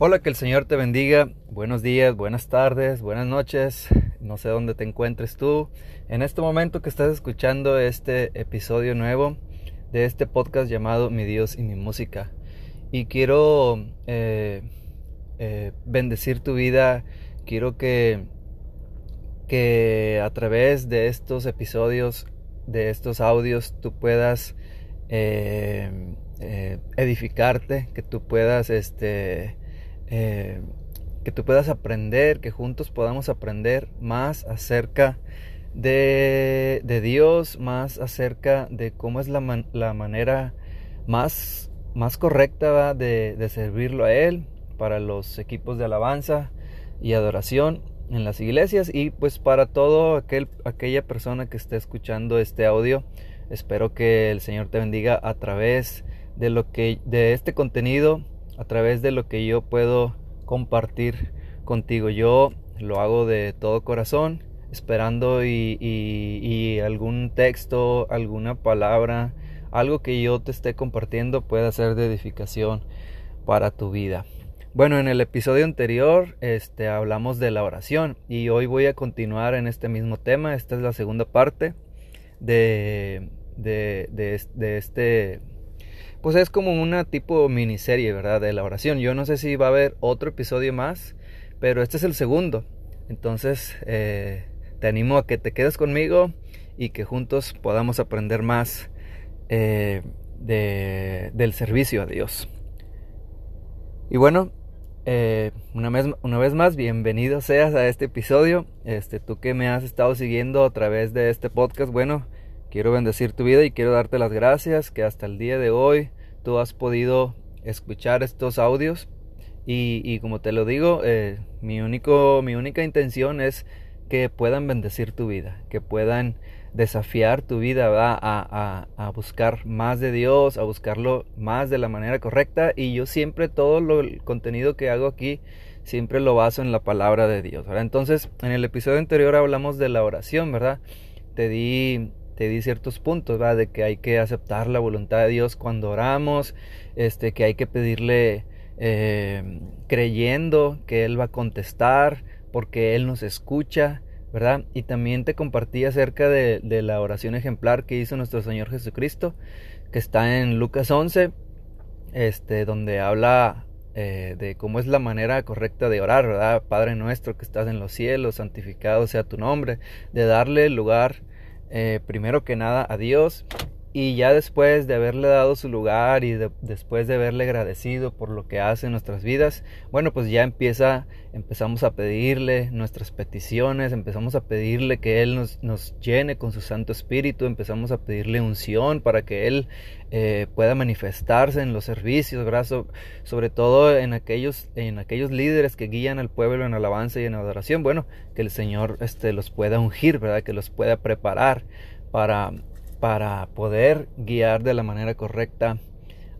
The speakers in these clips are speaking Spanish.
Hola, que el Señor te bendiga. Buenos días, buenas tardes, buenas noches. No sé dónde te encuentres tú. En este momento que estás escuchando este episodio nuevo de este podcast llamado Mi Dios y mi música. Y quiero eh, eh, bendecir tu vida. Quiero que, que a través de estos episodios, de estos audios, tú puedas eh, edificarte, que tú puedas este, eh, que tú puedas aprender, que juntos podamos aprender más acerca de, Dios, más acerca de cómo es la, manera más, más correcta de, de, servirlo a Él para los equipos de alabanza y adoración en las iglesias y pues para todo aquel, aquella persona que esté escuchando este audio. Espero que el Señor te bendiga a través de lo que de este contenido a través de lo que yo puedo compartir contigo. Yo lo hago de todo corazón, esperando y, algún texto, alguna palabra, algo que yo te esté compartiendo pueda ser de edificación para tu vida. Bueno, en el episodio anterior este, hablamos de la oración y hoy voy a continuar en este mismo tema. Esta es la segunda parte de, de, de este pues es como una tipo miniserie, ¿verdad? De la oración. Yo no sé si va a haber otro episodio más, pero este es el segundo. Entonces, eh, te animo a que te quedes conmigo y que juntos podamos aprender más eh, del servicio a Dios. Y bueno, eh, una, vez, una vez más, bienvenido seas a este episodio. Este, tú que me has estado siguiendo a través de este podcast, bueno, Quiero bendecir tu vida y quiero darte las gracias que hasta el día de hoy tú has podido escuchar estos audios. Y, como te lo digo, eh, mi, único, mi única intención es que puedan bendecir tu vida, que puedan desafiar tu vida A, a, buscar más de Dios, a buscarlo más de la manera correcta. Y yo siempre todo lo, el contenido que hago aquí, siempre lo baso en la palabra de Dios. Entonces, en el episodio anterior hablamos de la oración, ¿verdad? Te di te di ciertos puntos, ¿va? De que hay que aceptar la voluntad de Dios cuando oramos, este, que hay que pedirle eh, creyendo que Él va a contestar, porque Él nos escucha, ¿verdad? Y también te compartí acerca de, de la oración ejemplar que hizo nuestro Señor Jesucristo, que está en Lucas 11, este, donde habla eh, de cómo es la manera correcta de orar, ¿verdad? Padre nuestro que estás en los cielos, santificado sea tu nombre, de darle lugar eh, primero que nada a Dios y ya después de haberle dado su lugar y después de haberle agradecido por lo que hace en nuestras vidas, bueno, pues ya empieza, empezamos a pedirle nuestras peticiones, empezamos a pedirle que Él nos, nos llene con su Santo Espíritu, empezamos a pedirle unción para que Él eh, pueda manifestarse en los servicios, sobre todo en aquellos, en aquellos líderes que guían al pueblo en alabanza y en adoración, bueno, que el Señor este, los pueda ungir, ¿verdad? Que los pueda preparar para para poder guiar de la manera correcta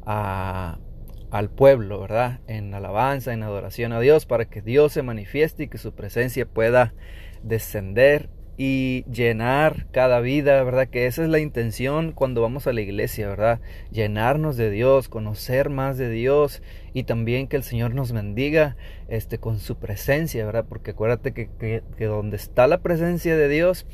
al pueblo, ¿verdad? En alabanza, en adoración a Dios, para que Dios se manifieste y que su presencia pueda descender y llenar cada vida, ¿verdad? Que esa es la intención cuando vamos a la iglesia, ¿verdad? Llenarnos de Dios, conocer más de Dios y también que el Señor nos bendiga este, con su presencia, ¿verdad? Porque acuérdate que, que, donde está la presencia de Dios,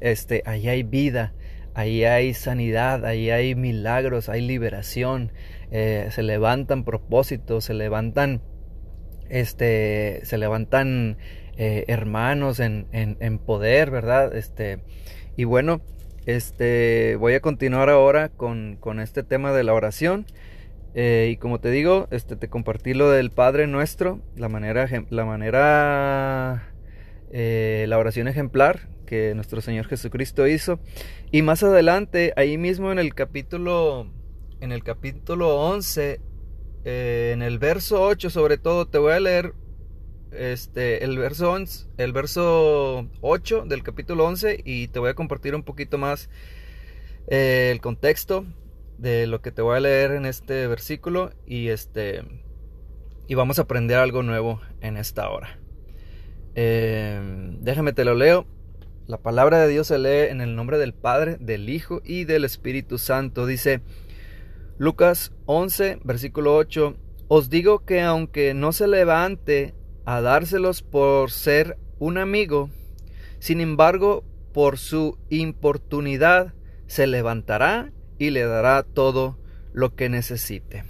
este, ahí hay vida, ahí hay sanidad, ahí hay milagros, hay liberación, eh, se levantan propósitos, se levantan, este, se levantan eh, hermanos en, en, poder, ¿verdad? Este, y bueno, este, voy a continuar ahora con, con este tema de la oración. Eh, y como te digo, este, te compartí lo del Padre Nuestro, la manera, la manera, la oración ejemplar que nuestro Señor Jesucristo hizo. Y más adelante, ahí mismo en el capítulo, en el capítulo 11, eh, en el verso 8 sobre todo, te voy a leer este, el, verso el verso 8 del capítulo 11 y te voy a compartir un poquito más eh, el contexto de lo que te voy a leer en este versículo y este y vamos a aprender algo nuevo en esta hora. Eh, déjame te lo leo. La palabra de Dios se lee en el nombre del Padre, del Hijo y del Espíritu Santo. Dice Lucas 11, versículo 8. Os digo que aunque no se levante a dárselos por ser un amigo, sin embargo, por su importunidad se levantará y le dará todo lo que necesite.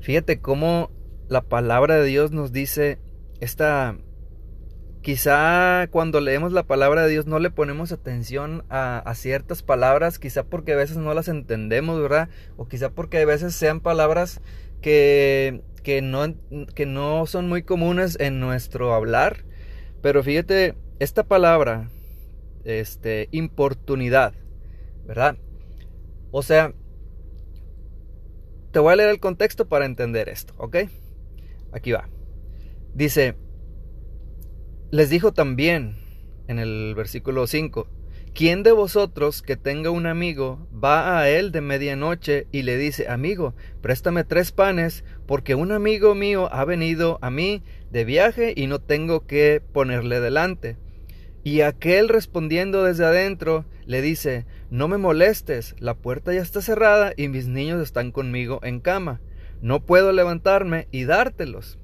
Fíjate cómo la palabra de Dios nos dice esta quizá cuando leemos la palabra de Dios no le ponemos atención a, ciertas palabras, quizá porque a veces no las entendemos, ¿verdad? O quizá porque a veces sean palabras que, que, no, que no son muy comunes en nuestro hablar. Pero fíjate, esta palabra, este, importunidad, ¿verdad? O sea, te voy a leer el contexto para entender esto, ¿ok? Aquí va. Dice, les dijo también en el versículo 5, ¿quién de vosotros que tenga un amigo va a él de medianoche y le dice, amigo, préstame tres panes, porque un amigo mío ha venido a mí de viaje y no tengo que ponerle delante? Y aquel respondiendo desde adentro le dice, no me molestes, la puerta ya está cerrada y mis niños están conmigo en cama. No puedo levantarme y dártelos.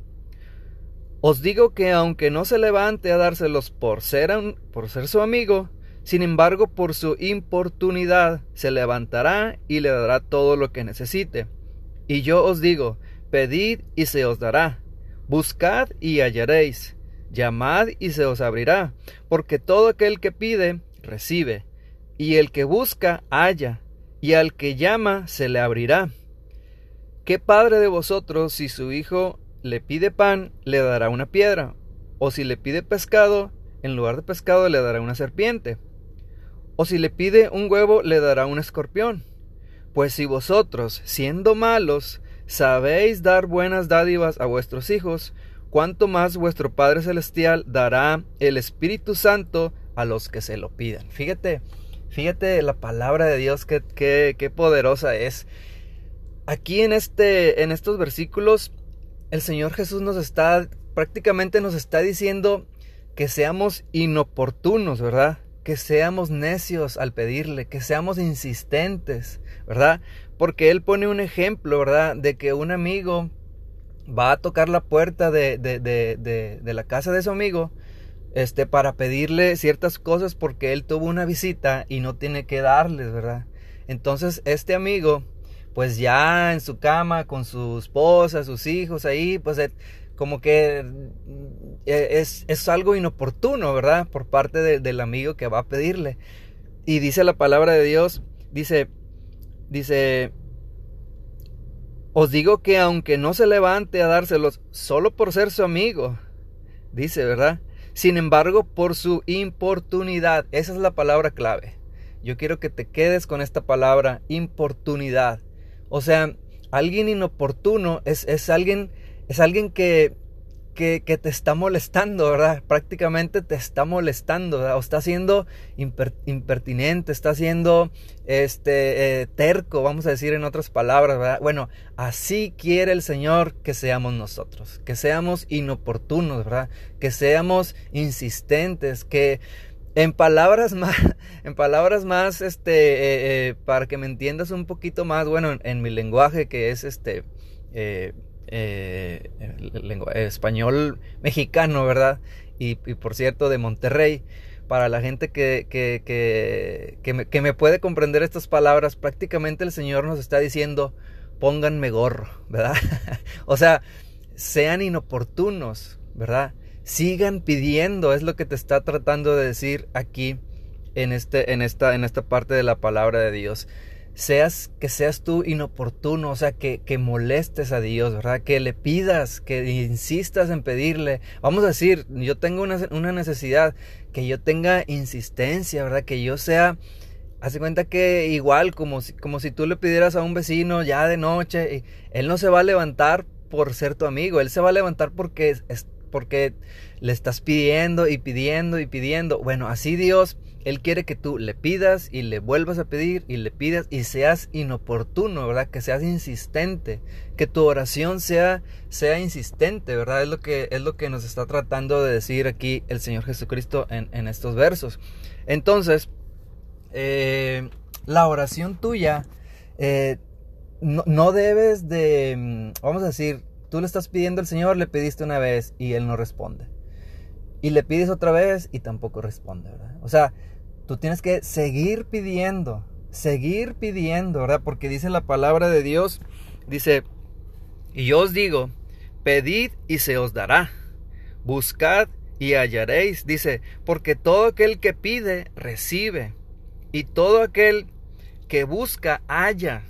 Os digo que aunque no se levante a dárselos por ser, por ser su amigo, sin embargo por su importunidad se levantará y le dará todo lo que necesite. Y yo os digo, pedid y se os dará, buscad y hallaréis, llamad y se os abrirá, porque todo aquel que pide, recibe. Y el que busca, halla, y al que llama, se le abrirá. ¿Qué padre de vosotros, si su hijo le pide pan, le dará una piedra? ¿O si le pide pescado, en lugar de pescado le dará una serpiente? ¿O si le pide un huevo, le dará un escorpión? Pues si vosotros, siendo malos, sabéis dar buenas dádivas a vuestros hijos, cuánto más vuestro Padre Celestial dará el Espíritu Santo a los que se lo pidan. Fíjate, Fíjate la palabra de Dios, qué, qué, poderosa es. Aquí en, este, en estos versículos, el Señor Jesús nos está, prácticamente nos está diciendo que seamos inoportunos, ¿verdad? Que seamos necios al pedirle, que seamos insistentes, ¿verdad? Porque Él pone un ejemplo, ¿verdad? De que un amigo va a tocar la puerta de, de, de, de la casa de su amigo este, para pedirle ciertas cosas porque él tuvo una visita y no tiene que darles, ¿verdad? Entonces este amigo, pues ya en su cama con su esposa, sus hijos ahí, pues como que eh, es, es algo inoportuno, ¿verdad? Por parte del amigo que va a pedirle. Y dice la palabra de Dios, dice, dice, os digo que aunque no se levante a dárselos solo por ser su amigo, dice, ¿verdad? Sin embargo, por su importunidad, esa es la palabra clave. Yo quiero que te quedes con esta palabra, importunidad. O sea, alguien inoportuno es, es alguien, es alguien que que, te está molestando, ¿verdad? Prácticamente te está molestando, ¿verdad? O está siendo impertinente, está siendo este, eh, terco, vamos a decir en otras palabras, ¿verdad? Bueno, así quiere el Señor que seamos nosotros, que seamos inoportunos, ¿verdad? Que seamos insistentes, que en palabras más, en palabras más, este, eh, eh, para que me entiendas un poquito más, bueno, en, mi lenguaje que es este, eh, español mexicano, ¿verdad? Y, por cierto, de Monterrey. Para la gente que, que, que, me, que me puede comprender estas palabras, prácticamente el Señor nos está diciendo, pónganme gorro, ¿verdad? o sea, sean inoportunos, ¿verdad? Sigan pidiendo, es lo que te está tratando de decir aquí en, este, en, esta, en esta parte de la palabra de Dios seas, que seas tú inoportuno, o sea, que, que molestes a Dios, ¿verdad? Que le pidas, que insistas en pedirle. Vamos a decir, yo tengo una, una necesidad, que yo tenga insistencia, ¿verdad? Que yo sea, hace cuenta que igual, como si, como si tú le pidieras a un vecino ya de noche, él no se va a levantar por ser tu amigo, él se va a levantar porque, es, porque le estás pidiendo y pidiendo y pidiendo. Bueno, así Dios él quiere que tú le pidas y le vuelvas a pedir y le pidas y seas inoportuno, ¿verdad? Que seas insistente, que tu oración sea, sea insistente, ¿verdad? Es lo, que, es lo que nos está tratando de decir aquí el Señor Jesucristo en, estos versos. Entonces, eh, la oración tuya, eh, no, debes de, mm, vamos a decir, tú le estás pidiendo al Señor, le pediste una vez y Él no responde. Y le pides otra vez y tampoco responde, ¿verdad? O sea, tú tienes que seguir pidiendo, seguir pidiendo, ¿verdad? Porque dice la palabra de Dios, dice, y yo os digo, pedid y se os dará, buscad y hallaréis, dice, porque todo aquel que pide, recibe, y todo aquel que busca, halla,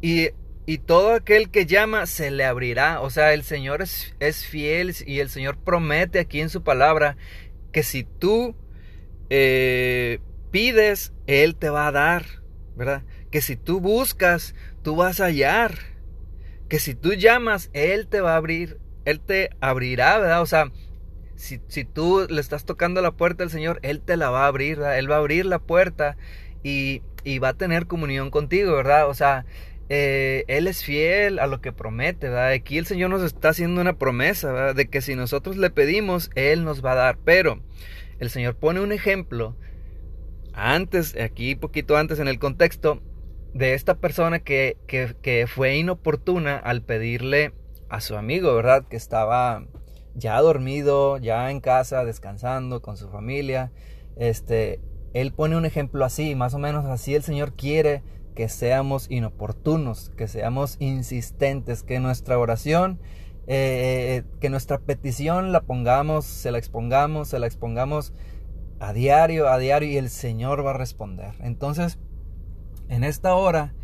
y, y todo aquel que llama, se le abrirá. O sea, el Señor es, fiel y el Señor promete aquí en su palabra que si tú eh, pides, Él te va a dar, ¿verdad? Que si tú buscas, tú vas a hallar. Que si tú llamas, Él te va a abrir, Él te abrirá, ¿verdad? O sea, si, tú le estás tocando la puerta al Señor, Él te la va a abrir, Él va a abrir la puerta y, va a tener comunión contigo, ¿verdad? O sea, eh, Él es fiel a lo que promete, ¿verdad? Aquí el Señor nos está haciendo una promesa, ¿verdad? De que si nosotros le pedimos, Él nos va a dar. Pero el Señor pone un ejemplo antes, aquí poquito antes en el contexto, de esta persona que, que, que fue inoportuna al pedirle a su amigo, ¿verdad? Que estaba ya dormido, ya en casa, descansando con su familia. Este, él pone un ejemplo así, más o menos así el Señor quiere que seamos inoportunos, que seamos insistentes, que nuestra oración, eh, que nuestra petición la pongamos, se la expongamos, se la expongamos a diario, a diario y el Señor va a responder. Entonces, en esta hora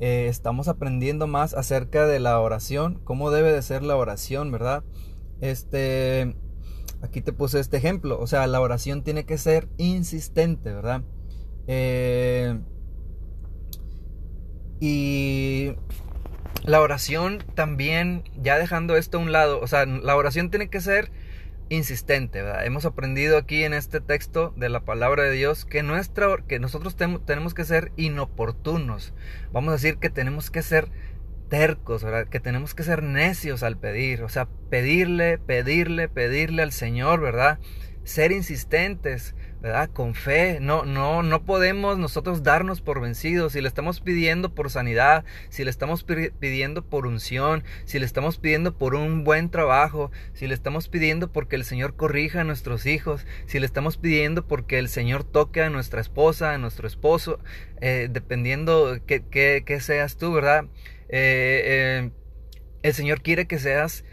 eh, estamos aprendiendo más acerca de la oración, cómo debe de ser la oración, ¿verdad? Este, aquí te puse este ejemplo, o sea, la oración tiene que ser insistente, ¿verdad? Eh, y la oración también, ya dejando esto a un lado, o sea, la oración tiene que ser insistente, ¿verdad? Hemos aprendido aquí en este texto de la palabra de Dios que, nuestra, que nosotros tenemos que ser inoportunos. Vamos a decir que tenemos que ser tercos, ¿verdad? Que tenemos que ser necios al pedir, o sea, pedirle, pedirle, pedirle al Señor, ¿verdad? Ser insistentes, ¿verdad? Con fe. No, no, no podemos nosotros darnos por vencidos. Si le estamos pidiendo por sanidad, si le estamos pidiendo por unción, si le estamos pidiendo por un buen trabajo, si le estamos pidiendo porque el Señor corrija a nuestros hijos, si le estamos pidiendo porque el Señor toque a nuestra esposa, a nuestro esposo, eh, dependiendo que, que seas tú, ¿verdad? Eh, el Señor quiere que seas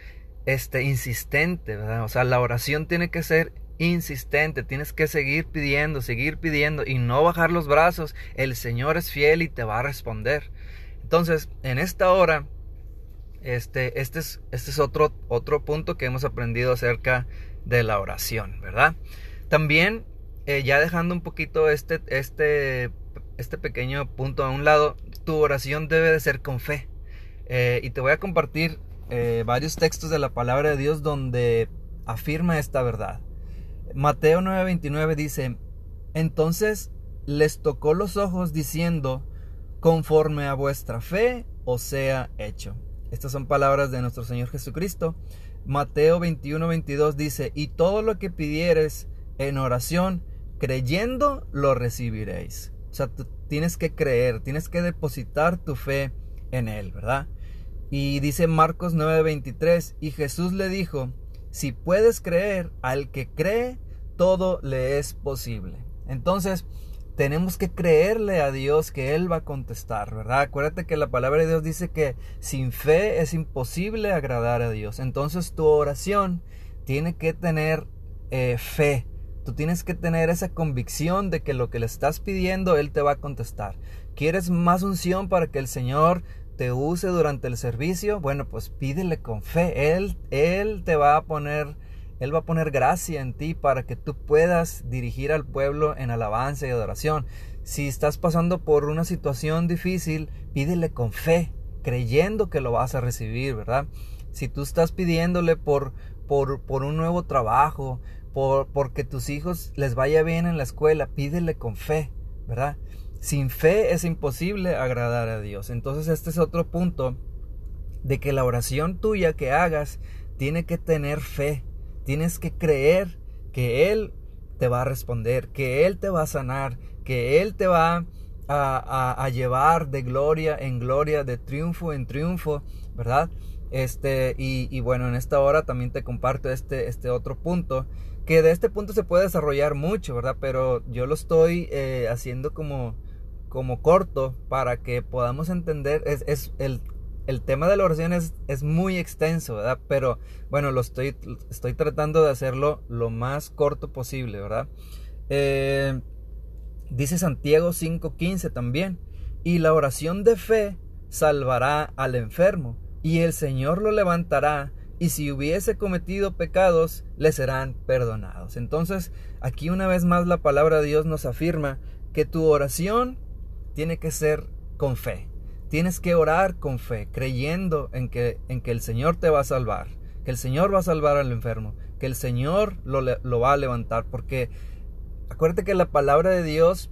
este, insistente, ¿verdad? O sea, la oración tiene que ser insistente, tienes que seguir pidiendo, seguir pidiendo y no bajar los brazos. El Señor es fiel y te va a responder. Entonces, en esta hora, este, este es, este es otro, otro punto que hemos aprendido acerca de la oración, ¿verdad? También, eh, ya dejando un poquito este, este, este pequeño punto a un lado, tu oración debe de ser con fe. Eh, y te voy a compartir eh, varios textos de la palabra de Dios donde afirma esta verdad. Mateo 9:29 dice, entonces les tocó los ojos diciendo, conforme a vuestra fe os sea hecho. Estas son palabras de nuestro Señor Jesucristo. Mateo 21:22 dice, y todo lo que pidieres en oración, creyendo, lo recibiréis. O sea, tienes que creer, tienes que depositar tu fe en Él, ¿verdad? Y dice Marcos 9:23, y Jesús le dijo, si puedes creer, al que cree, todo le es posible. Entonces, tenemos que creerle a Dios que Él va a contestar, ¿verdad? Acuérdate que la palabra de Dios dice que sin fe es imposible agradar a Dios. Entonces tu oración tiene que tener eh, fe, Tú tienes que tener esa convicción de que lo que le estás pidiendo, Él te va a contestar. ¿Quieres más unción para que el Señor te use durante el servicio? Bueno, pues pídele con fe. Él, Él te va a poner, Él va a poner gracia en ti para que tú puedas dirigir al pueblo en alabanza y adoración. Si estás pasando por una situación difícil, pídele con fe, creyendo que lo vas a recibir, ¿verdad? Si tú estás pidiéndole por, por, por un nuevo trabajo, por, porque tus hijos les vaya bien en la escuela, pídele con fe, ¿verdad? Sin fe es imposible agradar a Dios. Entonces este es otro punto de que la oración tuya que hagas tiene que tener fe. Tienes que creer que Él te va a responder, que Él te va a sanar, que Él te va a, llevar de gloria en gloria, de triunfo en triunfo, ¿verdad? Este, y, bueno, en esta hora también te comparto este, este otro punto, que de este punto se puede desarrollar mucho, ¿verdad? Pero yo lo estoy eh, haciendo como, como corto para que podamos entender, es, el, el, tema de la oración es, es, muy extenso, ¿verdad? Pero bueno, lo estoy, estoy tratando de hacerlo lo más corto posible, ¿verdad? Eh, Dice Santiago 5:15 también, y la oración de fe salvará al enfermo, y el Señor lo levantará, y si hubiese cometido pecados, le serán perdonados. Entonces, aquí una vez más la palabra de Dios nos afirma que tu oración tiene que ser con fe. Tienes que orar con fe, creyendo en que, en que el Señor te va a salvar, que el Señor va a salvar al enfermo, que el Señor lo, lo va a levantar, porque acuérdate que la palabra de Dios,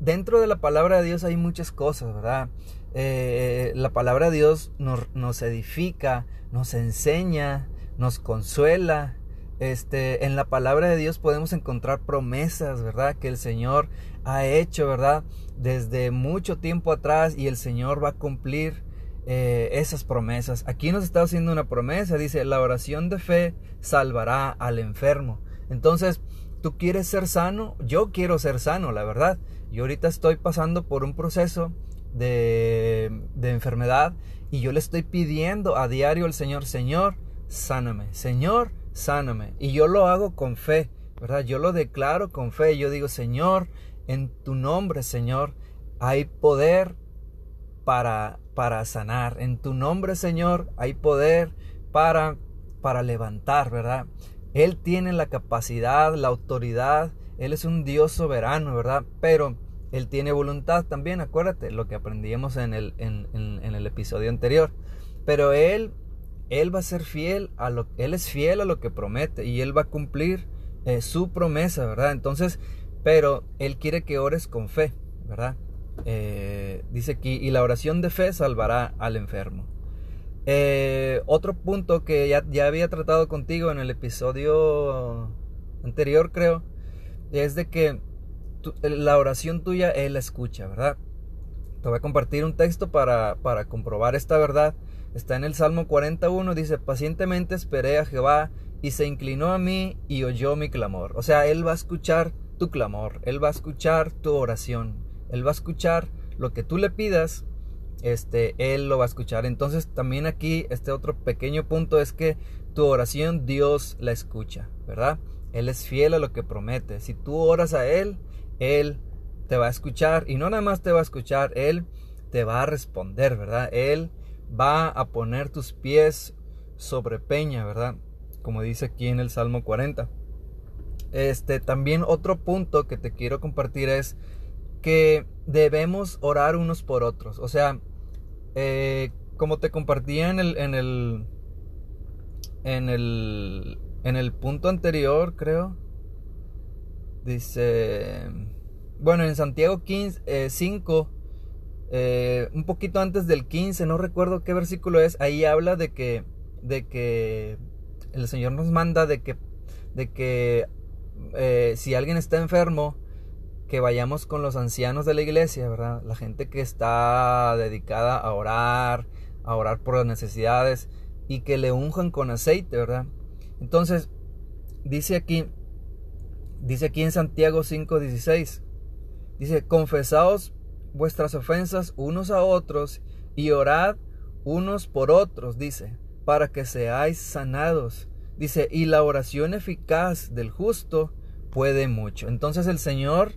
dentro de la palabra de Dios hay muchas cosas, ¿verdad? Eh, la palabra de Dios nos, nos, edifica, nos enseña, nos consuela. Este, en la palabra de Dios podemos encontrar promesas, ¿verdad? Que el Señor ha hecho, ¿verdad? Desde mucho tiempo atrás y el Señor va a cumplir eh, esas promesas. Aquí nos está haciendo una promesa, dice, la oración de fe salvará al enfermo. Entonces, tú quieres ser sano, yo quiero ser sano, la verdad. Yo ahorita estoy pasando por un proceso de, de enfermedad y yo le estoy pidiendo a diario al Señor, Señor, sáname, Señor, sáname. Y yo lo hago con fe, ¿verdad? Yo lo declaro con fe. Yo digo, Señor, en tu nombre, Señor, hay poder para, para sanar. En tu nombre, Señor, hay poder para, para levantar, ¿verdad? Él tiene la capacidad, la autoridad, Él es un Dios soberano, ¿verdad? Pero Él tiene voluntad también, acuérdate, lo que aprendíamos en el, en, el episodio anterior. Pero Él, Él va a ser fiel a lo Él es fiel a lo que promete y Él va a cumplir eh, su promesa, ¿verdad? Entonces, pero Él quiere que ores con fe, ¿verdad? Eh, dice aquí, y la oración de fe salvará al enfermo. Eh, otro punto que ya, ya, había tratado contigo en el episodio anterior, creo, es de que la oración tuya Él la escucha, ¿verdad? Te voy a compartir un texto para, para comprobar esta verdad. Está en el Salmo 41, dice, pacientemente esperé a Jehová y se inclinó a mí y oyó mi clamor. O sea, Él va a escuchar tu clamor, Él va a escuchar tu oración, Él va a escuchar lo que tú le pidas este, Él lo va a escuchar. Entonces también aquí este otro pequeño punto es que tu oración Dios la escucha, ¿verdad? Él es fiel a lo que promete. Si tú oras a Él, Él te va a escuchar y no nada más te va a escuchar, Él te va a responder, ¿verdad? Él va a poner tus pies sobre peña, ¿verdad? Como dice aquí en el Salmo 40. Este, también otro punto que te quiero compartir es que debemos orar unos por otros. O sea, eh, como te compartía en el, en el, en el, en el punto anterior, creo, dice, bueno, en Santiago 15, 5, eh, eh, un poquito antes del 15, no recuerdo qué versículo es, ahí habla de que, de que el Señor nos manda de que, de que si alguien está enfermo, que vayamos con los ancianos de la iglesia, ¿verdad? La gente que está dedicada a orar, a orar por las necesidades y que le unjan con aceite, ¿verdad? Entonces, dice aquí, dice aquí en Santiago 5:16, dice, confesaos vuestras ofensas unos a otros y orad unos por otros, dice, para que seáis sanados. Dice, y la oración eficaz del justo puede mucho. Entonces el Señor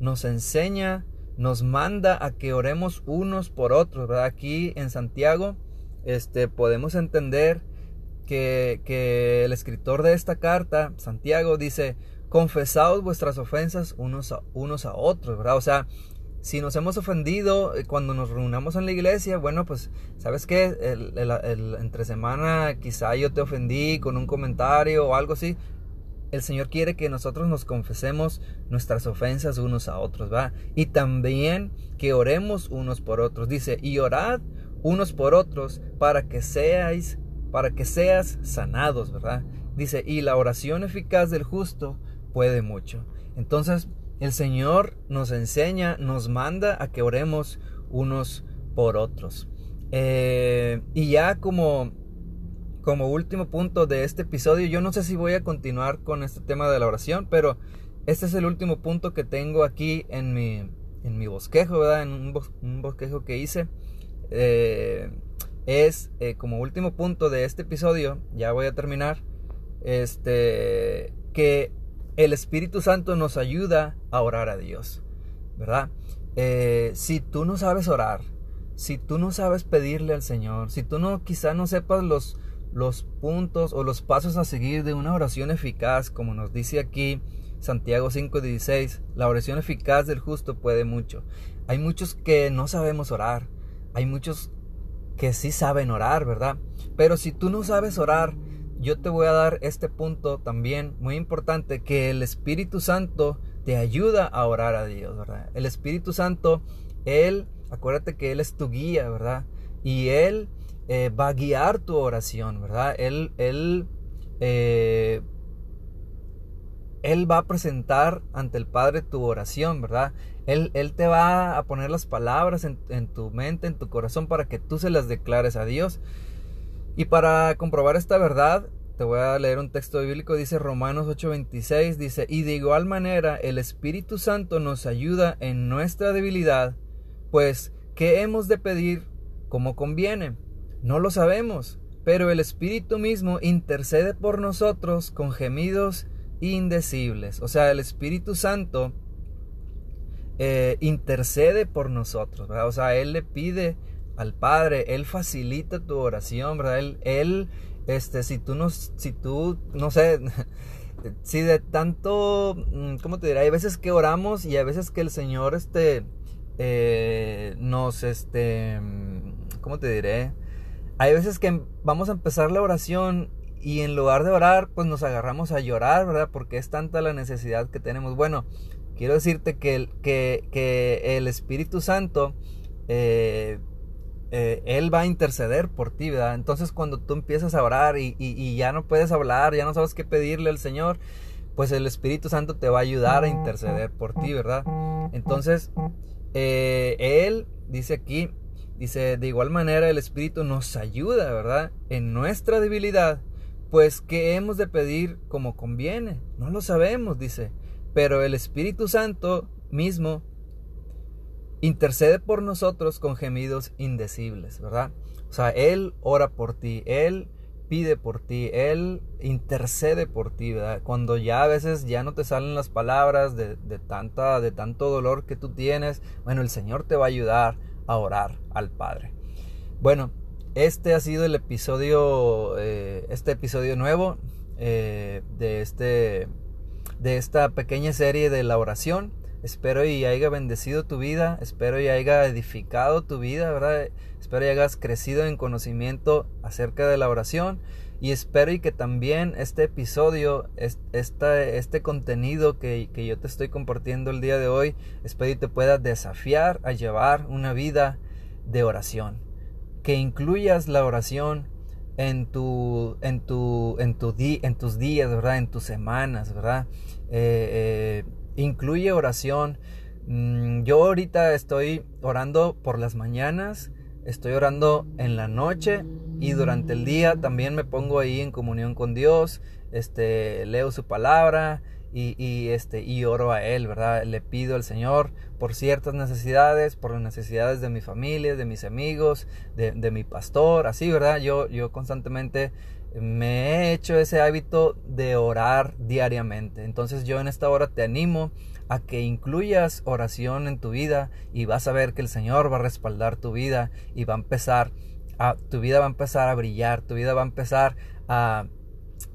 nos enseña, nos manda a que oremos unos por otros. Aquí en Santiago este, podemos entender que, que el escritor de esta carta, Santiago, dice, confesaos vuestras ofensas unos a, unos a otros, ¿verdad? O sea, si nos hemos ofendido eh, cuando nos reunamos en la iglesia, bueno, pues, ¿sabes qué? Entre semana quizá yo te ofendí con un comentario o algo así el Señor quiere que nosotros nos confesemos nuestras ofensas unos a otros, ¿va? Y también que oremos unos por otros. Dice, y orad unos por otros para que seáis, para que seas sanados, ¿verdad? Dice, y la oración eficaz del justo puede mucho. Entonces, el Señor nos enseña, nos manda a que oremos unos por otros. Eh, y ya como, como último punto de este episodio, yo no sé si voy a continuar con este tema de la oración, pero este es el último punto que tengo aquí en mi, en mi bosquejo, ¿verdad? En un, bosquejo que hice. Eh, es eh, como último punto de este episodio, ya voy a terminar, este, que el Espíritu Santo nos ayuda a orar a Dios, ¿verdad? Eh, si tú no sabes orar, si tú no sabes pedirle al Señor, si tú no quizá no sepas los, los puntos o los pasos a seguir de una oración eficaz, como nos dice aquí Santiago 5:16, la oración eficaz del justo puede mucho. Hay muchos que no sabemos orar, hay muchos que sí saben orar, ¿verdad? Pero si tú no sabes orar, yo te voy a dar este punto también muy importante, que el Espíritu Santo te ayuda a orar a Dios, ¿verdad? El Espíritu Santo, Él, acuérdate que Él es tu guía, ¿verdad? Y Él eh, va a guiar tu oración, ¿verdad? Él, Él eh, él va a presentar ante el Padre tu oración, ¿verdad? Él, él te va a poner las palabras en, en, tu mente, en tu corazón, para que tú se las declares a Dios. Y para comprobar esta verdad, te voy a leer un texto bíblico, dice Romanos 8:26, dice, y de igual manera el Espíritu Santo nos ayuda en nuestra debilidad, pues, ¿qué hemos de pedir como conviene? No lo sabemos, pero el Espíritu mismo intercede por nosotros con gemidos indecibles. O sea, el Espíritu Santo eh, intercede por nosotros. O sea, Él le pide al Padre, Él facilita tu oración, ¿verdad? Él, él este, si tú no, si tú, no sé, si de tanto, mm, ¿cómo te diré? Hay veces que oramos y hay veces que el Señor, este, eh, nos, este, mm, ¿cómo te diré? Hay veces que vamos a empezar la oración y en lugar de orar, pues nos agarramos a llorar, ¿verdad? Porque es tanta la necesidad que tenemos. Bueno, quiero decirte que el, que, el Espíritu Santo, eh, eh, Él va a interceder por ti, ¿verdad? Entonces cuando tú empiezas a orar y, ya no puedes hablar, ya no sabes qué pedirle al Señor, pues el Espíritu Santo te va a ayudar a interceder por ti, ¿verdad? Entonces, eh, Él dice aquí, dice, de igual manera el Espíritu nos ayuda, ¿verdad? En nuestra debilidad pues, ¿qué hemos de pedir como conviene? No lo sabemos, dice. Pero el Espíritu Santo mismo intercede por nosotros con gemidos indecibles, ¿verdad? O sea, Él ora por ti, Él pide por ti, Él intercede por ti, ¿verdad? Cuando ya a veces ya no te salen las palabras de, de, tanta, de tanto dolor que tú tienes, bueno, el Señor te va a ayudar a orar al Padre. Bueno, este ha sido el episodio, eh, este episodio nuevo eh, de, este, de esta pequeña serie de la oración. Espero y haya bendecido tu vida, espero y haya edificado tu vida, ¿verdad? Espero y hayas crecido en conocimiento acerca de la oración y espero y que también este episodio, este, este contenido que, que yo te estoy compartiendo el día de hoy, espero y te pueda desafiar a llevar una vida de oración que incluyas la oración en, tu, en, tu, en, tu en tus días, ¿verdad? En tus semanas, ¿verdad? Eh, eh, incluye oración. Mm, yo ahorita estoy orando por las mañanas, estoy orando en la noche y durante el día también me pongo ahí en comunión con Dios, este, leo su palabra, y, este, y oro a Él, ¿verdad? Le pido al Señor por ciertas necesidades, por las necesidades de mi familia, de mis amigos, de, de mi pastor, así, ¿verdad? Yo, yo constantemente me he hecho ese hábito de orar diariamente. Entonces yo en esta hora te animo a que incluyas oración en tu vida y vas a ver que el Señor va a respaldar tu vida y va a empezar a, tu vida va a empezar a brillar, tu vida va a empezar a,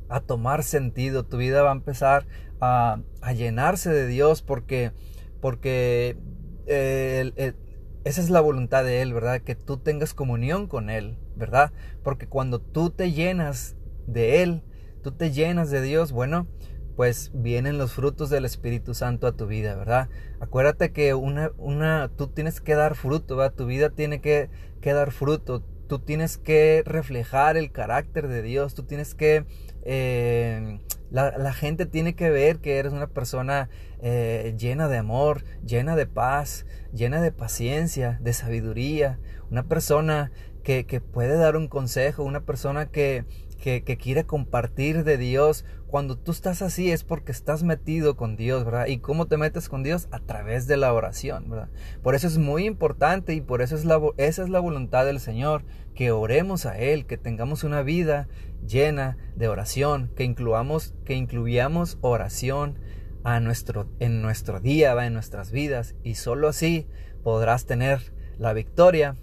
a tomar sentido, tu vida va a empezar a, llenarse de Dios porque, porque eh, esa es la voluntad de Él, ¿verdad? Que tú tengas comunión con Él, ¿verdad? Porque cuando tú te llenas de Él, tú te llenas de Dios, bueno, pues vienen los frutos del Espíritu Santo a tu vida, ¿verdad? Acuérdate que una, una, tú tienes que dar fruto, ¿verdad? Tu vida tiene que, que dar fruto. Tú tienes que reflejar el carácter de Dios, tú tienes que... Eh, la, gente tiene que ver que eres una persona eh, llena de amor, llena de paz, llena de paciencia, de sabiduría, una persona que, que puede dar un consejo, una persona que, que, quiere compartir de Dios. Cuando tú estás así es porque estás metido con Dios, ¿verdad? ¿Y cómo te metes con Dios? A través de la oración, ¿verdad? Por eso es muy importante y por eso es la, esa es la voluntad del Señor, que oremos a Él, que tengamos una vida llena de oración, que incluamos, que incluyamos oración a nuestro, en nuestro día, en nuestras vidas, y solo así podrás tener la victoria,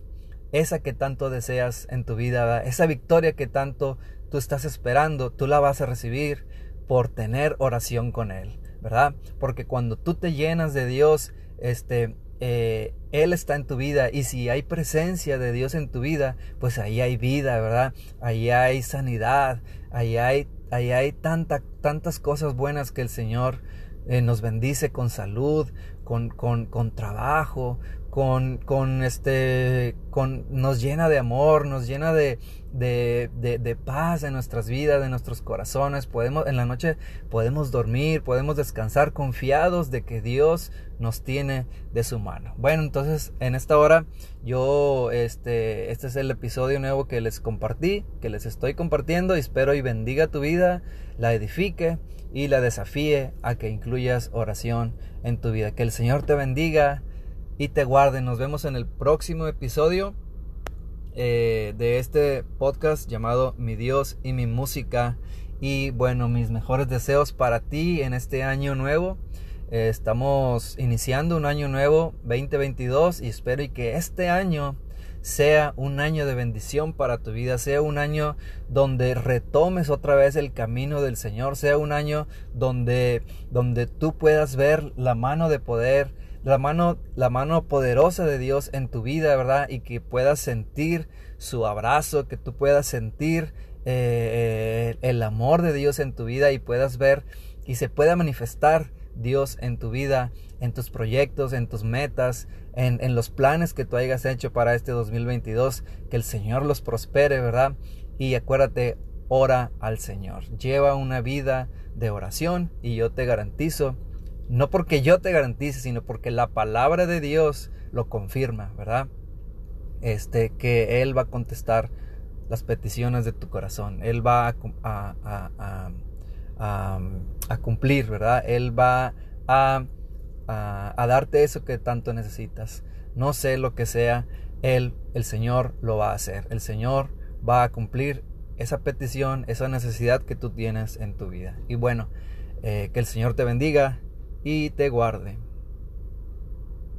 esa que tanto deseas en tu vida, esa victoria que tanto tú estás esperando, tú la vas a recibir por tener oración con Él, ¿verdad? Porque cuando tú te llenas de Dios, este, eh, Él está en tu vida y si hay presencia de Dios en tu vida, pues ahí hay vida, ¿verdad? Ahí hay sanidad, ahí hay, ahí hay tanta, tantas cosas buenas que el Señor eh, nos bendice con salud, con, con, con trabajo, con, con este, con, nos llena de amor, nos llena de, de, de, paz en nuestras vidas, en nuestros corazones. Podemos, en la noche podemos dormir, podemos descansar confiados de que Dios nos tiene de su mano. Bueno, entonces en esta hora yo, este, este es el episodio nuevo que les compartí, que les estoy compartiendo y espero y bendiga tu vida, la edifique y la desafíe a que incluyas oración en tu vida. Que el Señor te bendiga y te guarde. Nos vemos en el próximo episodio eh, de este podcast llamado Mi Dios y mi música. Y bueno, mis mejores deseos para ti en este año nuevo. Eh, estamos iniciando un año nuevo 2022 y espero y que este año sea un año de bendición para tu vida, sea un año donde retomes otra vez el camino del Señor, sea un año donde, donde tú puedas ver la mano de poder la mano, la mano poderosa de Dios en tu vida, ¿verdad? Y que puedas sentir su abrazo, que tú puedas sentir eh, eh, el amor de Dios en tu vida y puedas ver y se pueda manifestar Dios en tu vida, en tus proyectos, en tus metas, en, en los planes que tú hayas hecho para este 2022. Que el Señor los prospere, ¿verdad? Y acuérdate, ora al Señor. Lleva una vida de oración y yo te garantizo no porque yo te garantice, sino porque la palabra de Dios lo confirma, ¿verdad? Este, que Él va a contestar las peticiones de tu corazón. Él va a, cumplir, ¿verdad? Él va a, a, darte eso que tanto necesitas. No sé lo que sea, Él, el Señor, lo va a hacer. El Señor va a cumplir esa petición, esa necesidad que tú tienes en tu vida. Y bueno, eh, que el Señor te bendiga y te guarde.